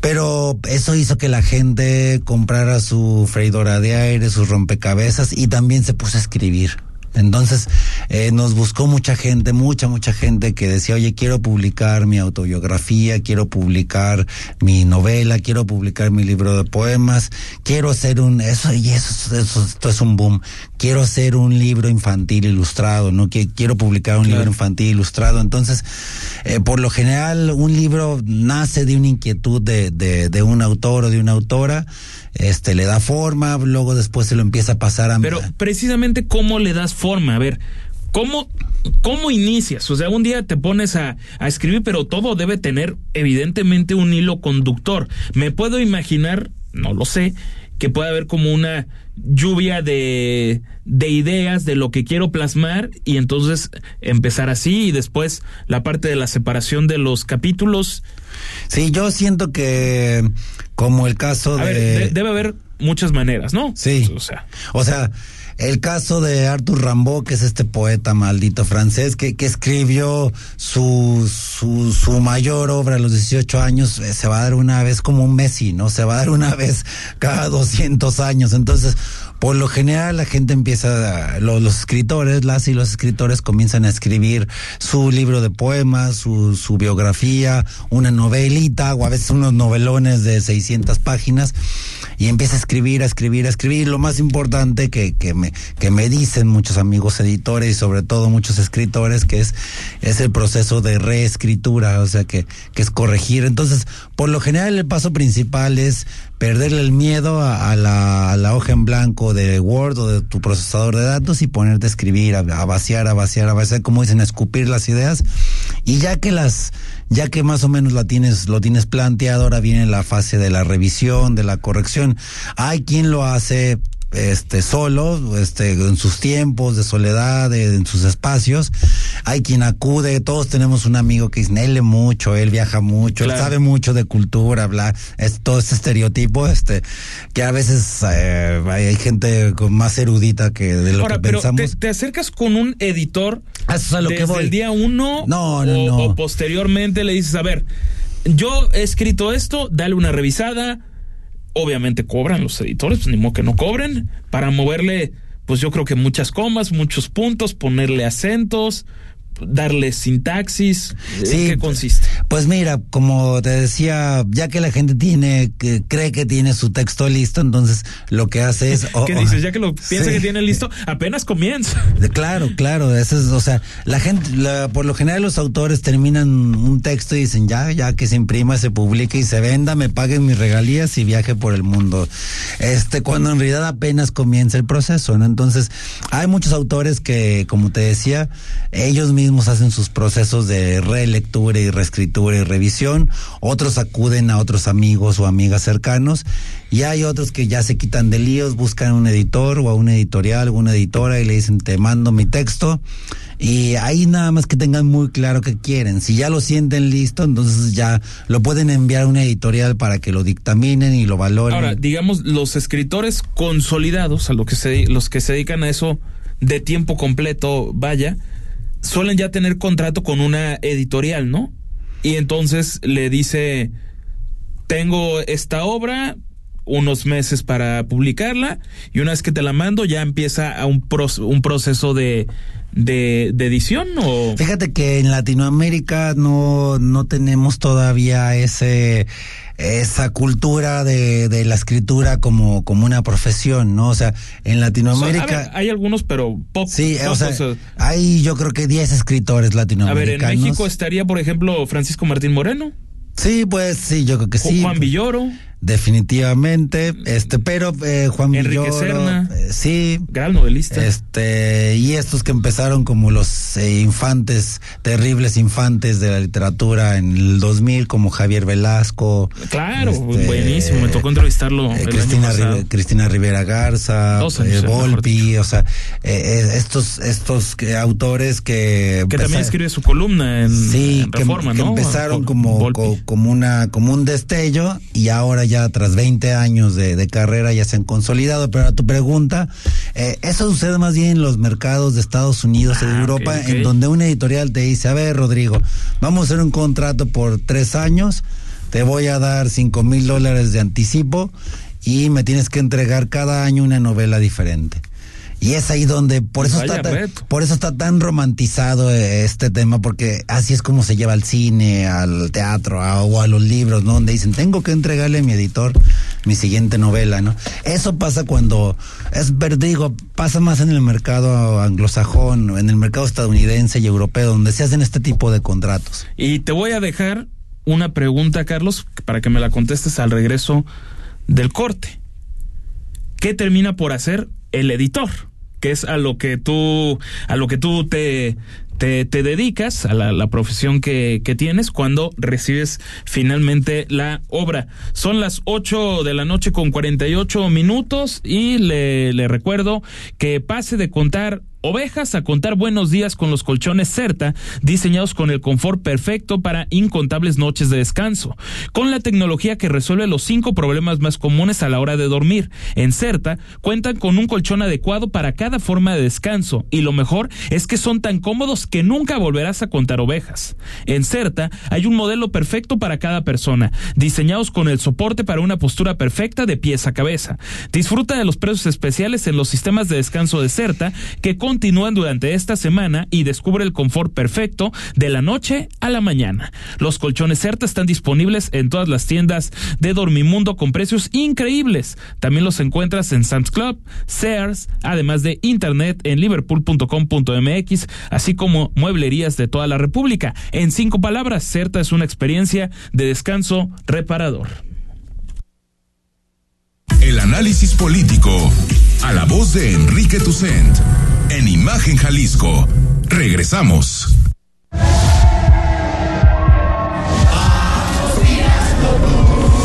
Pero eso hizo que la gente comprara su freidora de aire, sus rompecabezas y también se puso a escribir. Entonces eh, nos buscó mucha gente, mucha, mucha gente que decía, oye, quiero publicar mi autobiografía, quiero publicar mi novela, quiero publicar mi libro de poemas, quiero hacer un, eso, y eso, eso esto es un boom, quiero hacer un libro infantil ilustrado, ¿no? Quiero publicar un libro infantil ilustrado. Entonces, eh, por lo general, un libro nace de una inquietud de, de, de un autor o de una autora este le da forma, luego después se lo empieza a pasar a Pero precisamente cómo le das forma, a ver, ¿cómo cómo inicias? O sea, un día te pones a, a escribir, pero todo debe tener evidentemente un hilo conductor. Me puedo imaginar, no lo sé, que puede haber como una lluvia de, de ideas de lo que quiero plasmar y entonces empezar así y después la parte de la separación de los capítulos. Sí, yo siento que como el caso de... debe haber muchas maneras, ¿no? Sí. O sea, o sea el caso de Arthur Rimbaud, que es este poeta maldito francés, que, que escribió su, su, su mayor obra a los 18 años, eh, se va a dar una vez como un Messi, ¿no? Se va a dar una vez cada 200 años. Entonces, por lo general la gente empieza, los, los, escritores, las y los escritores comienzan a escribir su libro de poemas, su, su biografía, una novelita o a veces unos novelones de 600 páginas y empieza a escribir, a escribir, a escribir. Lo más importante que, que, me, que me dicen muchos amigos editores y sobre todo muchos escritores que es, es el proceso de reescritura, o sea que, que es corregir. Entonces, por lo general el paso principal es perderle el miedo a, la, a, la, hoja en blanco de Word o de tu procesador de datos y ponerte a escribir, a, vaciar, a vaciar, a vaciar, como dicen, a escupir las ideas. Y ya que las, ya que más o menos la tienes, lo tienes planteado, ahora viene la fase de la revisión, de la corrección. Hay quien lo hace este solo, este en sus tiempos de soledad, en sus espacios. Hay quien acude, todos tenemos un amigo que lee mucho, él viaja mucho, él sabe mucho de cultura, bla, es todo este estereotipo, este, que a veces eh, hay gente más erudita que de lo que pensamos. Te, acercas con un editor Eso lo desde que el día uno no, no, no. o posteriormente le dices, a ver, yo he escrito esto, dale una revisada, obviamente cobran los editores, pues ni modo que no cobren, para moverle, pues yo creo que muchas comas, muchos puntos, ponerle acentos, darle sintaxis? ¿En qué consiste? Pues mira, como te decía, ya que la gente tiene, que cree que tiene su texto listo, entonces lo que hace es... ¿Qué dices? Ya que lo piensa que tiene listo, apenas comienza. Claro, claro, eso es, o sea, la gente, por lo general los autores terminan un texto y dicen, ya, ya que se imprima, se publique y se venda, me paguen mis regalías y viaje por el mundo. Este, cuando en realidad apenas comienza el proceso, ¿no? Entonces, hay muchos autores que, como te decía, ellos mismos hacen sus procesos de relectura y reescritura y revisión, otros acuden a otros amigos o amigas cercanos y hay otros que ya se quitan de líos, buscan un editor o a una editorial o una editora y le dicen te mando mi texto y ahí nada más que tengan muy claro que quieren. Si ya lo sienten listo, entonces ya lo pueden enviar a una editorial para que lo dictaminen y lo valoren. Ahora, digamos, los escritores consolidados, a lo que se, los que se dedican a eso de tiempo completo, vaya, suelen ya tener contrato con una editorial, ¿no? Y entonces le dice, tengo esta obra, unos meses para publicarla, y una vez que te la mando ya empieza a un, un proceso de, de, de, edición o fíjate que en Latinoamérica no no tenemos todavía ese esa cultura de, de la escritura como, como una profesión, ¿no? O sea, en Latinoamérica... hay algunos, pero pocos. Sí, o sea, hay yo creo que 10 escritores latinoamericanos. A ver, en México estaría, por ejemplo, Francisco Martín Moreno. Sí, pues sí, yo creo que sí. Juan Villoro. Definitivamente, este, pero eh, Juan Enrique Serna, eh, sí, gran novelista. Este, y estos que empezaron como los eh, infantes, terribles infantes de la literatura en el 2000, como Javier Velasco. Claro, este, buenísimo, me tocó entrevistarlo. Cristina, Cristina Rivera Garza, Volpi, o sea, estos, estos autores que. Que también escribe su columna en, sí, Reforma, que, ¿no? empezaron como, como, una, como un destello y ahora ya tras 20 años de, carrera ya se han consolidado. Pero a tu pregunta, eh, eso sucede más bien en los mercados de Estados Unidos y de ah, Europa, en donde una editorial te dice, a ver, Rodrigo, vamos a hacer un contrato por tres años, te voy a dar cinco mil dólares de anticipo y me tienes que entregar cada año una novela diferente. Y es ahí donde, por eso, está tan, por eso está tan romantizado eh, este tema, porque así es como se lleva al cine, al teatro o a los libros, ¿no? Donde dicen, tengo que entregarle a mi editor mi siguiente novela, ¿no? Eso pasa cuando, es digo, pasa más en el mercado anglosajón, en el mercado estadounidense y europeo, donde se hacen este tipo de contratos. Y te voy a dejar una pregunta, Carlos, para que me la contestes al regreso del corte. ¿Qué termina por hacer el editor? Que es a lo que tú, a lo que tú te, te, te dedicas, a la, la profesión que, que, tienes cuando recibes finalmente la obra. Son las 8 de la noche con 48 minutos y le, le recuerdo que pase de contar Ovejas a contar buenos días con los colchones Certa, diseñados con el confort perfecto para incontables noches de descanso, con la tecnología que resuelve los cinco problemas más comunes a la hora de dormir. En Certa cuentan con un colchón adecuado para cada forma de descanso y lo mejor es que son tan cómodos que nunca volverás a contar ovejas. En Certa hay un modelo perfecto para cada persona, diseñados con el soporte para una postura perfecta de pies a cabeza. Disfruta de los precios especiales en los sistemas de descanso de Certa que con continúan durante esta semana y descubre el confort perfecto de la noche a la mañana. Los colchones CERTA están disponibles en todas las tiendas de Dormimundo con precios increíbles. También los encuentras en Sam's Club, Sears, además de internet en liverpool.com.mx, así como mueblerías de toda la República. En cinco palabras, CERTA es una experiencia de descanso reparador. El análisis político. A la voz de Enrique Tucent. En Imagen Jalisco. Regresamos.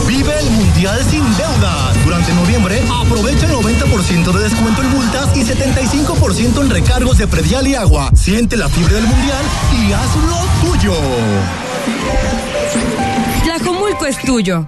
Vive el Mundial sin deuda. Durante noviembre, aprovecha el 90% de descuento en multas y 75% en recargos de predial y agua. Siente la fiebre del Mundial y hazlo tuyo. Tlajomulco es tuyo.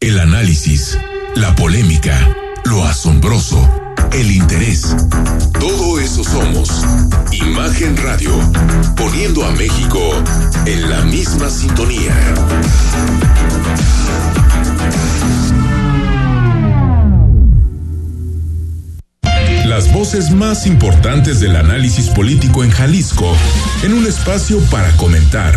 El análisis, la polémica, lo asombroso, el interés. Todo eso somos. Imagen Radio, poniendo a México en la misma sintonía. Las voces más importantes del análisis político en Jalisco, en un espacio para comentar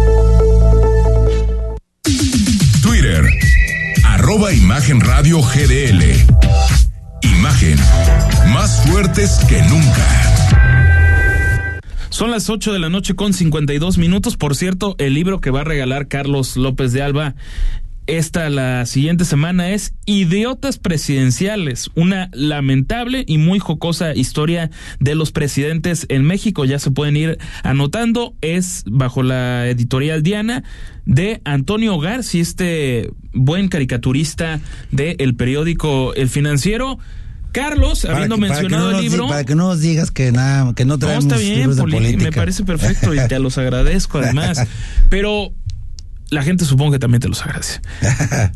Arroba Imagen Radio GDL. Imagen, más fuertes que nunca. Son las 8 de la noche con 52 minutos. Por cierto, el libro que va a regalar Carlos López de Alba esta la siguiente semana es Idiotas Presidenciales, una lamentable y muy jocosa historia de los presidentes en México. Ya se pueden ir anotando. Es bajo la editorial Diana de Antonio Garci, este buen caricaturista del periódico El Financiero. Carlos, habiendo mencionado el libro. para que no nos digas que nada, que no traemos no, está bien, libros de política. Me parece perfecto y te los agradezco además. Pero la gente supongo que también te los agradece.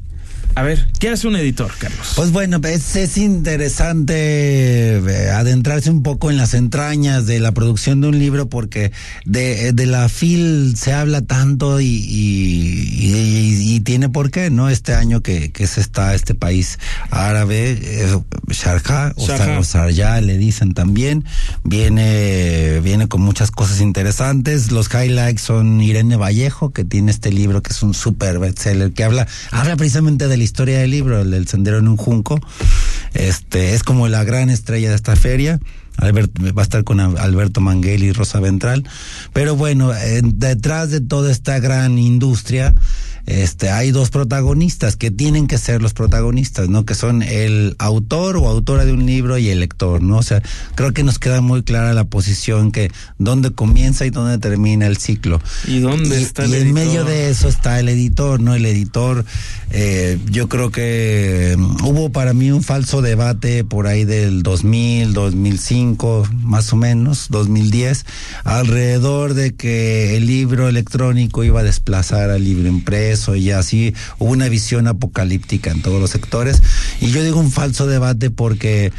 A ver, ¿qué hace un editor, Carlos? Pues bueno, es, es interesante eh, adentrarse un poco en las entrañas de la producción de un libro porque de, de la FIL se habla tanto y, y, y, tiene por qué, ¿no? Este año que, que se está este país árabe, eh, Sharjah o, Sar, le dicen también, viene, viene con muchas cosas interesantes. Los highlights son Irene Vallejo, que tiene este libro que es un super bestseller, que habla, habla precisamente de la historia del libro, el sendero en un junco. Este, es como la gran estrella de esta feria. Albert, va a estar con Alberto Manguel y Rosa Ventral. Pero bueno, detrás de toda esta gran industria, este, hay dos protagonistas que tienen que ser los protagonistas, ¿no? Que son el autor o autora de un libro y el lector, ¿no? O sea, creo que nos queda muy clara la posición que dónde comienza y dónde termina el ciclo. ¿Y dónde está el y editor? en medio de eso está el editor, ¿no? El editor, eh, yo creo que um, hubo para mí un falso debate por ahí del 2000, 2005, más o menos, 2010, alrededor de que el libro electrónico iba a desplazar al libro impreso y así hubo una visión apocalíptica en todos los sectores. Y yo digo un falso debate porque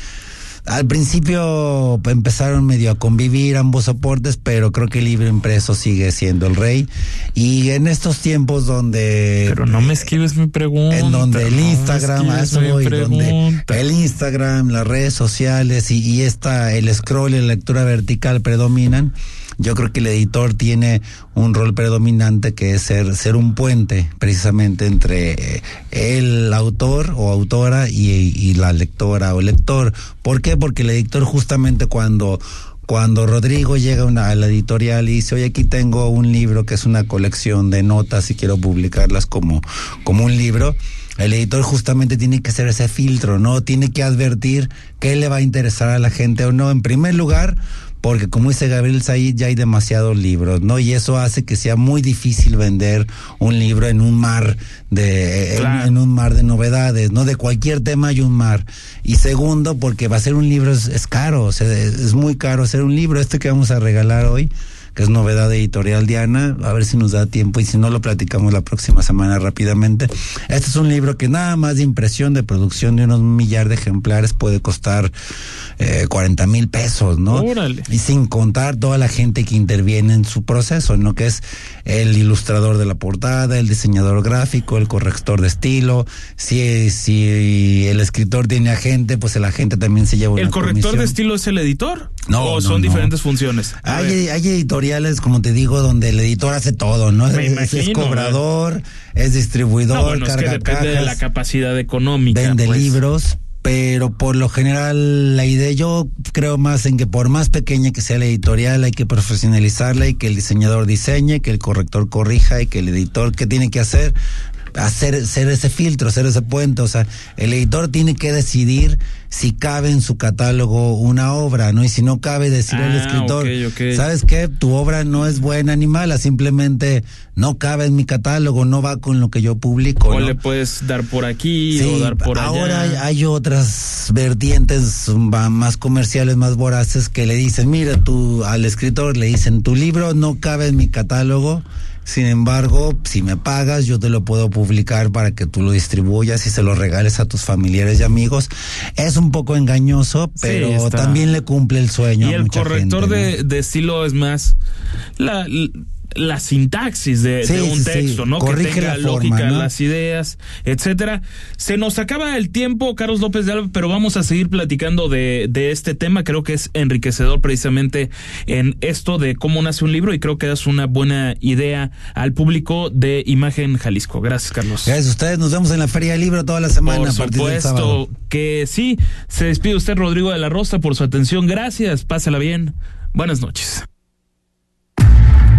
al principio empezaron medio a convivir ambos soportes, pero creo que el libro impreso sigue siendo el rey. Y en estos tiempos donde... Pero no me esquives mi pregunta. En donde el no Instagram, a eso voy, donde el Instagram, las redes sociales y, y esta, el scroll y la lectura vertical predominan yo creo que el editor tiene un rol predominante que es ser, ser un puente precisamente entre el autor o autora y, la lectora o lector. ¿Por qué? Porque el editor justamente cuando cuando Rodrigo llega a la editorial y dice, oye, aquí tengo un libro que es una colección de notas y quiero publicarlas como, como un libro, el editor justamente tiene que hacer ese filtro, ¿no? Tiene que advertir qué le va a interesar a la gente o no. En primer lugar, porque como dice Gabriel Said, ya hay demasiados libros, ¿no? Y eso hace que sea muy difícil vender un libro en un mar de en, un mar de novedades, ¿no? De cualquier tema hay un mar. Y segundo, porque va a ser un libro es, caro, o sea, es muy caro hacer un libro. Este que vamos a regalar hoy que es novedad editorial Diana, a ver si nos da tiempo y si no lo platicamos la próxima semana rápidamente. Este es un libro que nada más de impresión, de producción de unos millar de ejemplares puede costar eh, 40 mil pesos, ¿no? Y sin contar toda la gente que interviene en su proceso, ¿no? Que es el ilustrador de la portada, el diseñador gráfico, el corrector de estilo. Si, si el escritor tiene agente, pues el agente también se lleva una ¿El corrector de estilo es el editor? No. ¿O son diferentes funciones? Hay, hay, editoriales, como te digo, donde el editor hace todo, ¿no? es, cobrador, es distribuidor, carga es que depende de la capacidad económica. Vende pues. libros pero por lo general la idea yo creo más en que por más pequeña que sea la editorial hay que profesionalizarla y que el diseñador diseñe, que el corrector corrija y que el editor qué tiene que hacer hacer, hacer ese filtro, hacer ese puente. O sea, el editor tiene que decidir si cabe en su catálogo una obra, ¿no? Y si no cabe, decir al ah, escritor, ¿sabes qué? Tu obra no es buena ni mala, simplemente no cabe en mi catálogo, no va con lo que yo publico. O le puedes dar por aquí o dar por allá. Ahora hay, otras vertientes más comerciales, más voraces, que le dicen, mira, tú al escritor le dicen, tu libro no cabe en mi catálogo sin embargo, si me pagas, yo te lo puedo publicar para que tú lo distribuyas y se lo regales a tus familiares y amigos. Es un poco engañoso, pero también le cumple el sueño. Y el corrector de, de estilo es más la la sintaxis de, un texto, ¿no? que tenga la lógica, las ideas, etcétera. Se nos acaba el tiempo, Carlos López de Alba, pero vamos a seguir platicando de, de este tema. Creo que es enriquecedor precisamente en esto de cómo nace un libro y creo que das una buena idea al público de Imagen Jalisco. Gracias, Carlos. Gracias a ustedes. Nos vemos en la Feria del Libro toda la semana. Por supuesto que sí. Se despide usted, Rodrigo de la Rosa, por su atención. Gracias. Pásala bien. Buenas noches.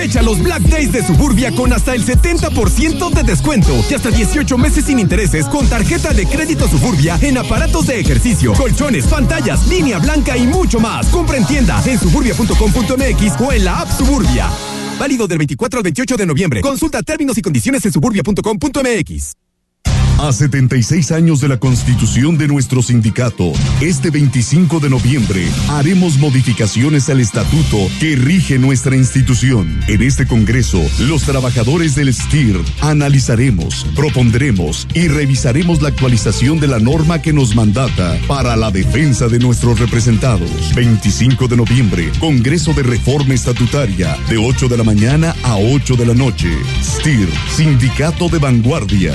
Aprovecha los Black Days de Suburbia con hasta el 70% de descuento y hasta 18 meses sin intereses con tarjeta de crédito Suburbia en aparatos de ejercicio, colchones, pantallas, línea blanca y mucho más. Compra en tienda en suburbia.com.mx o en la app Suburbia. Válido del 24 al 28 de noviembre. Consulta términos y condiciones en suburbia.com.mx. A 76 años de la constitución de nuestro sindicato, este 25 de noviembre haremos modificaciones al estatuto que rige nuestra institución. En este Congreso, los trabajadores del STIR analizaremos, propondremos y revisaremos la actualización de la norma que nos mandata para la defensa de nuestros representados. 25 de noviembre, Congreso de Reforma Estatutaria, de 8 de la mañana a 8 de la noche. STIR, Sindicato de Vanguardia.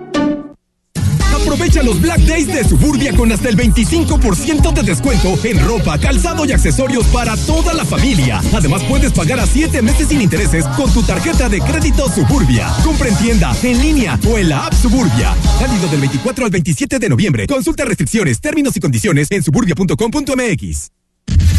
Aprovecha los Black Days de Suburbia con hasta el 25% de descuento en ropa, calzado y accesorios para toda la familia. Además, puedes pagar a 7 meses sin intereses con tu tarjeta de crédito Suburbia. Compra en tienda, en línea o en la app Suburbia. Válido del 24 al 27 de noviembre. Consulta restricciones, términos y condiciones en suburbia.com.mx.